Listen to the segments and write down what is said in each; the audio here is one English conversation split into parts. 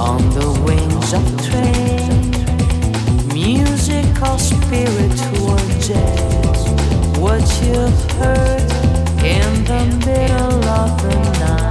on the wings of Trane, musical spiritual jazz. What you've heard in the middle of the night.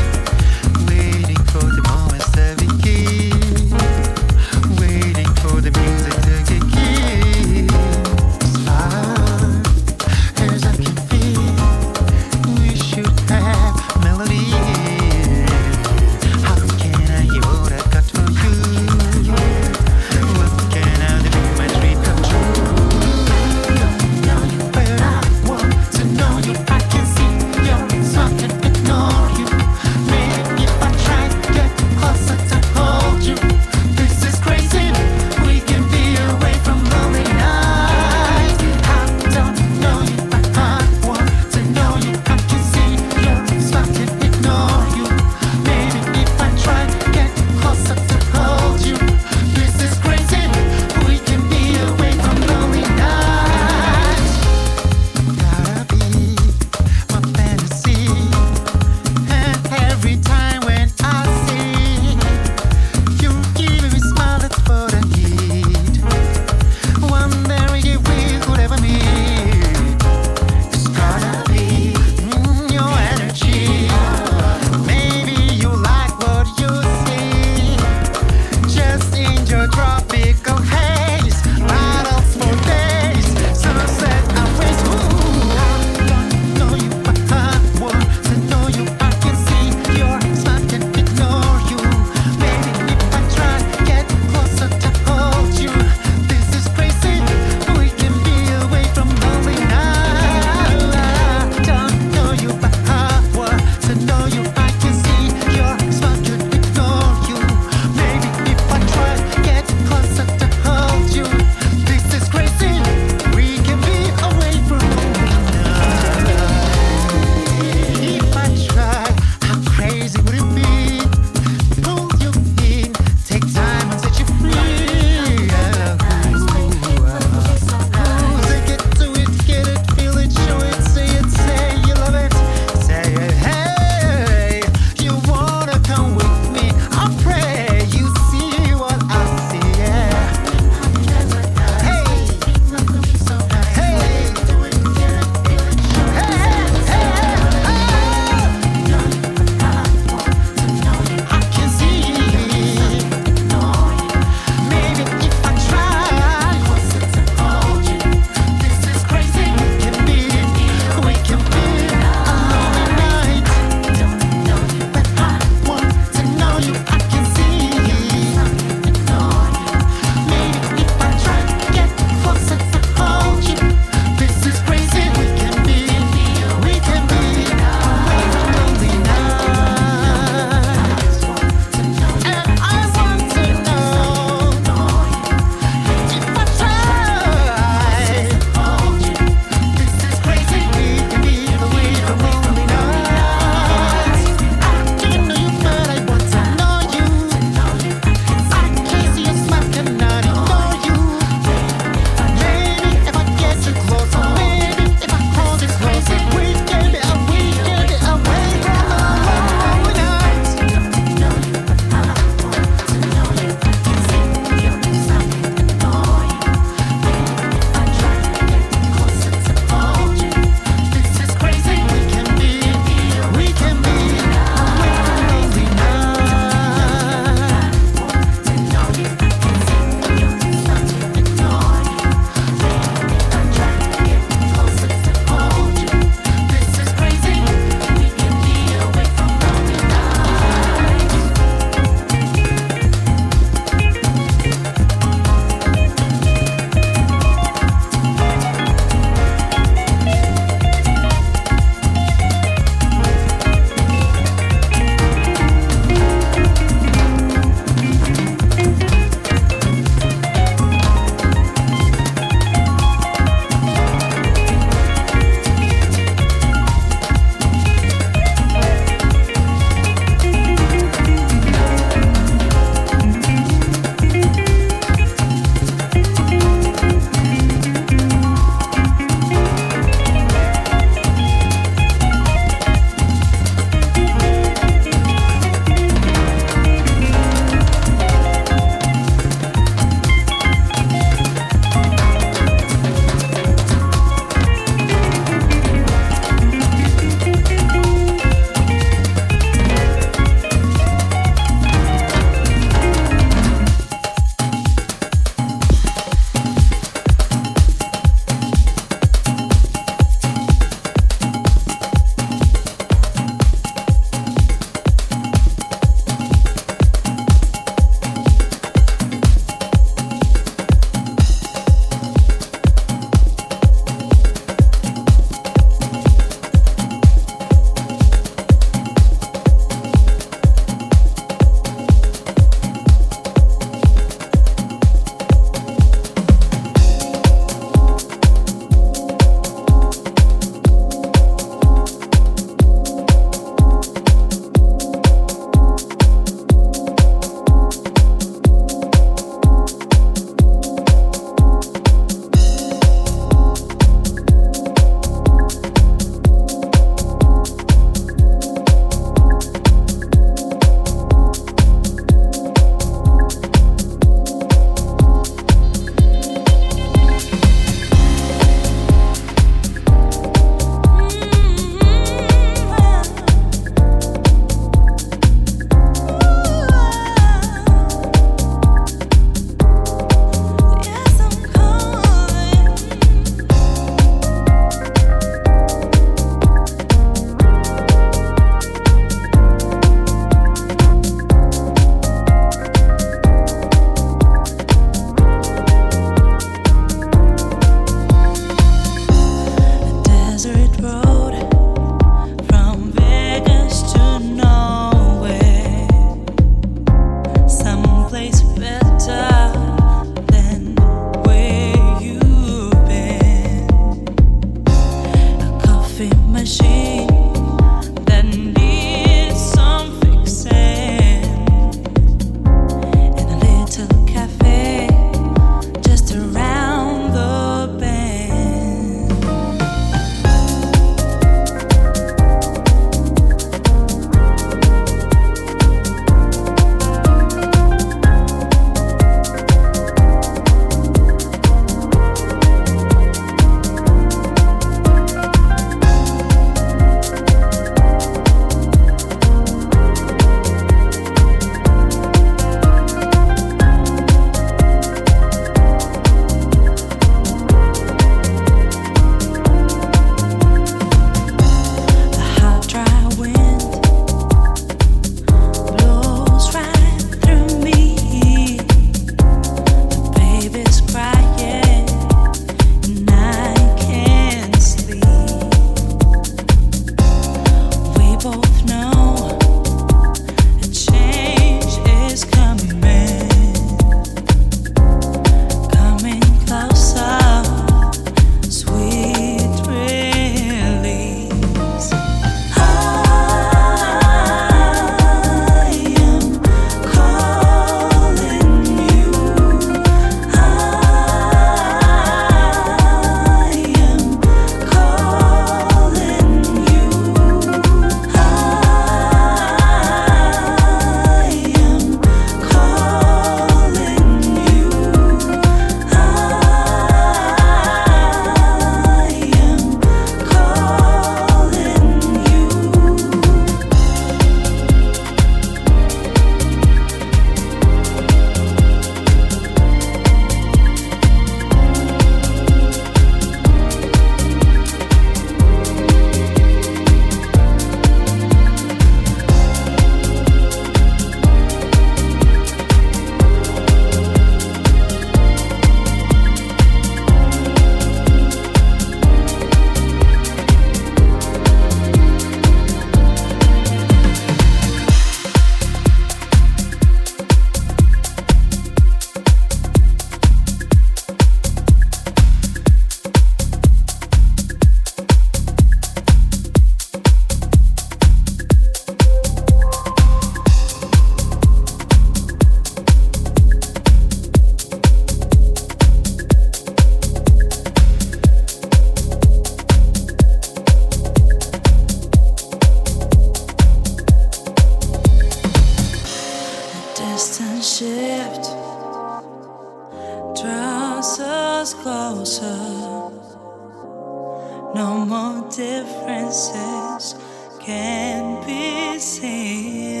no more differences can be seen.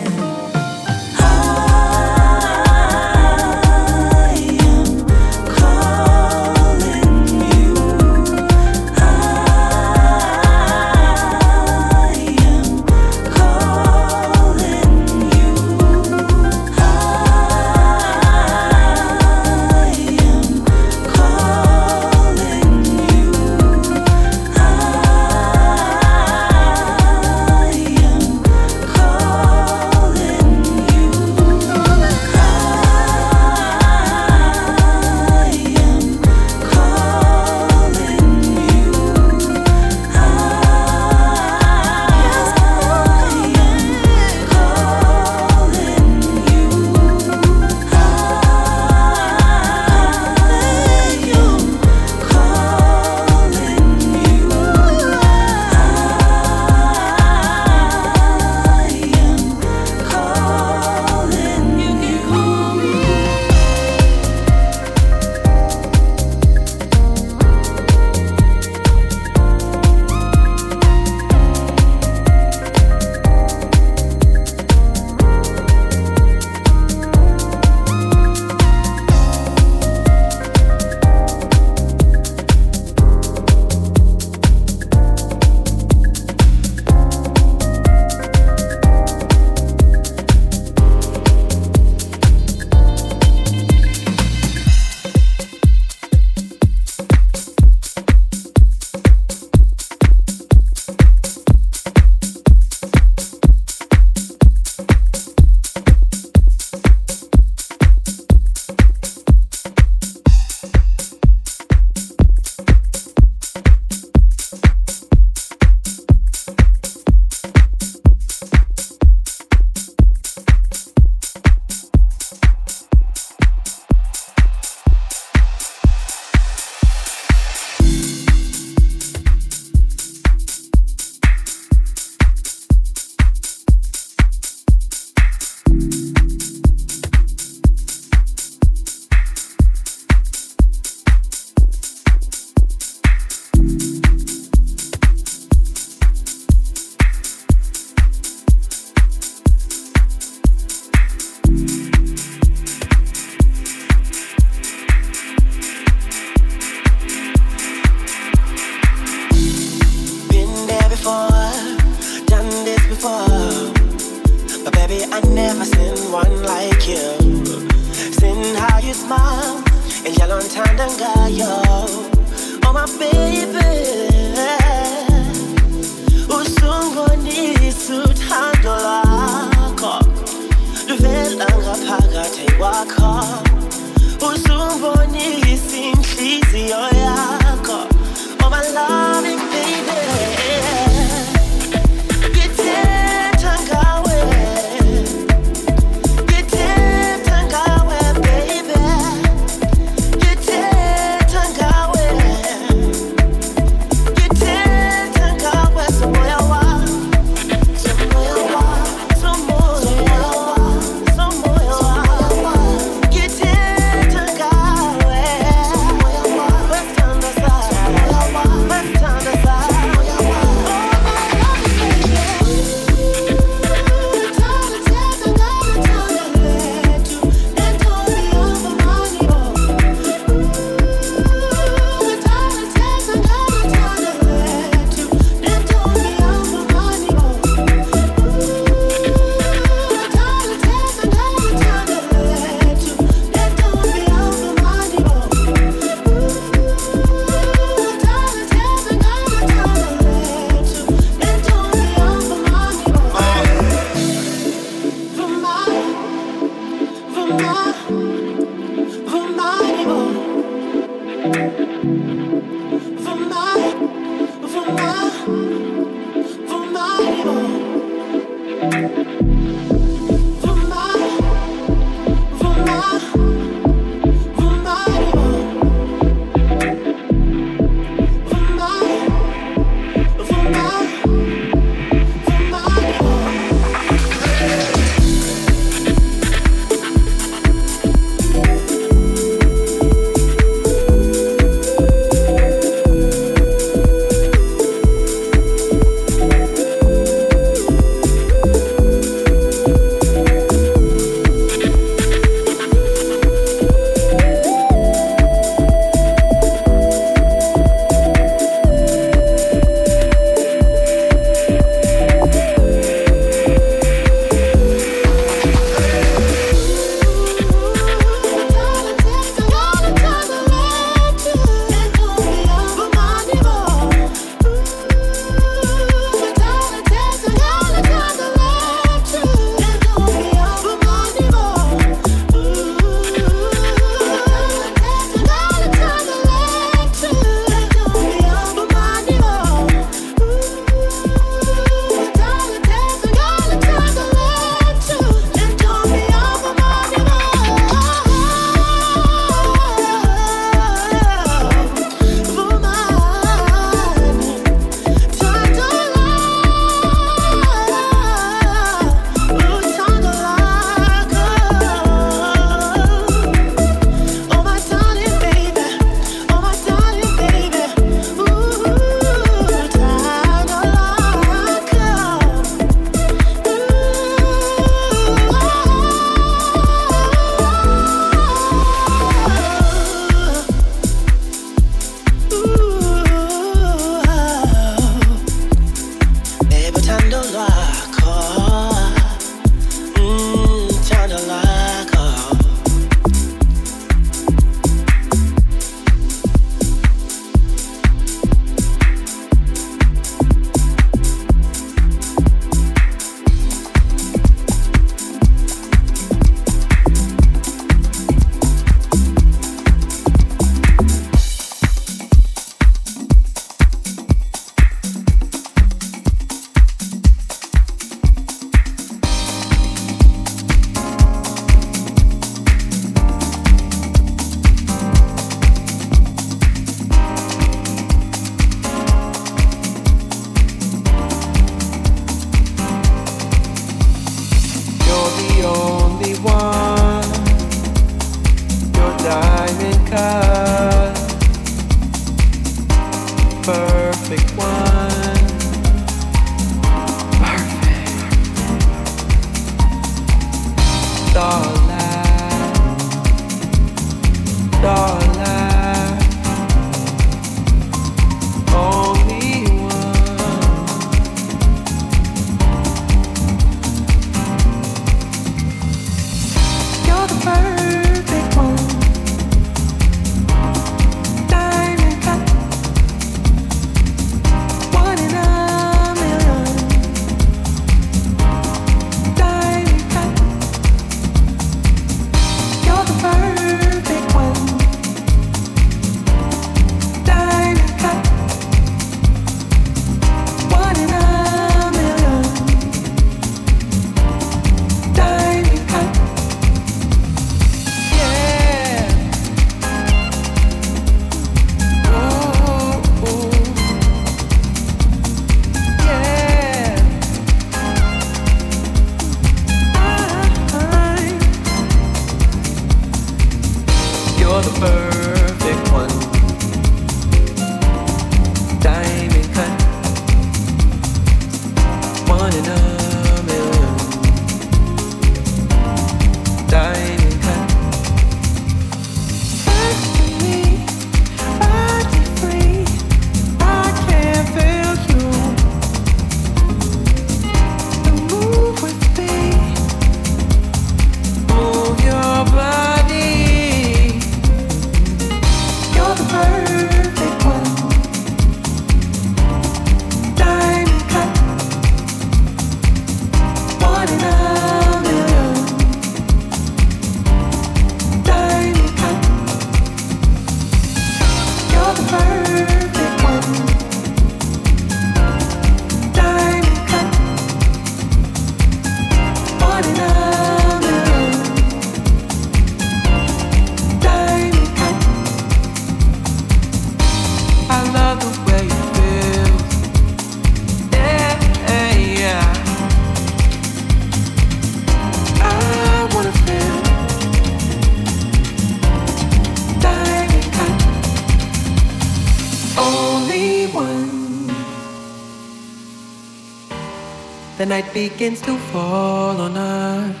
Night begins to fall on us.